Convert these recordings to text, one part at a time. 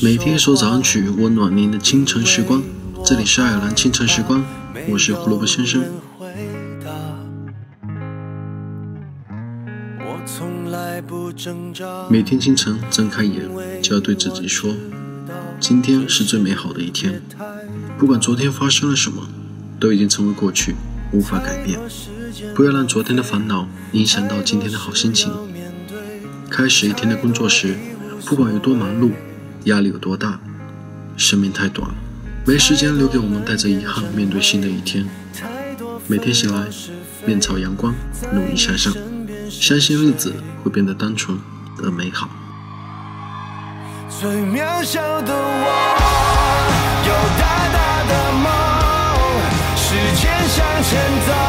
每天一首早安曲，温暖您的清晨时光。这里是爱尔兰清晨时光，我是胡萝卜先生。每天清晨睁开眼，就要对自己说：今天是最美好的一天。不管昨天发生了什么，都已经成为过去，无法改变。不要让昨天的烦恼影响到今天的好心情。开始一天的工作时，不管有多忙碌，压力有多大，生命太短，没时间留给我们带着遗憾面对新的一天。每天醒来，面朝阳光，努力向上，相信日子会变得单纯而美好。最渺小的我，有大大的梦，时间向前走，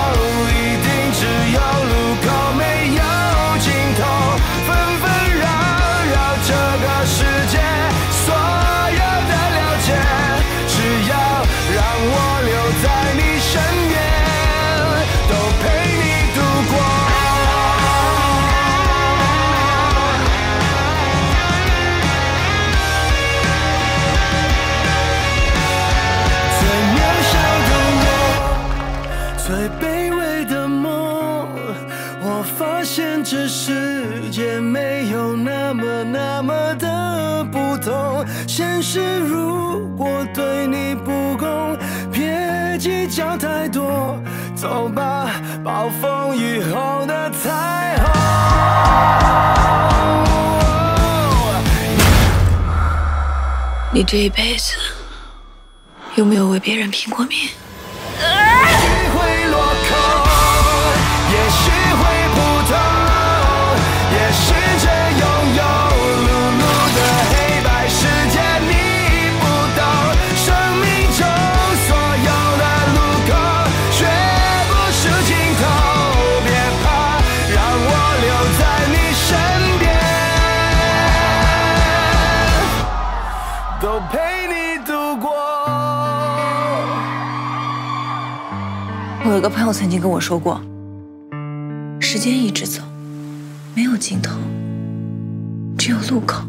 发现这世界没有那么那么的不同。现实如果对你不公，别计较太多，走吧，暴风雨后的彩虹。你这一辈子有没有为别人拼过命？我有个朋友曾经跟我说过，时间一直走，没有尽头，只有路口。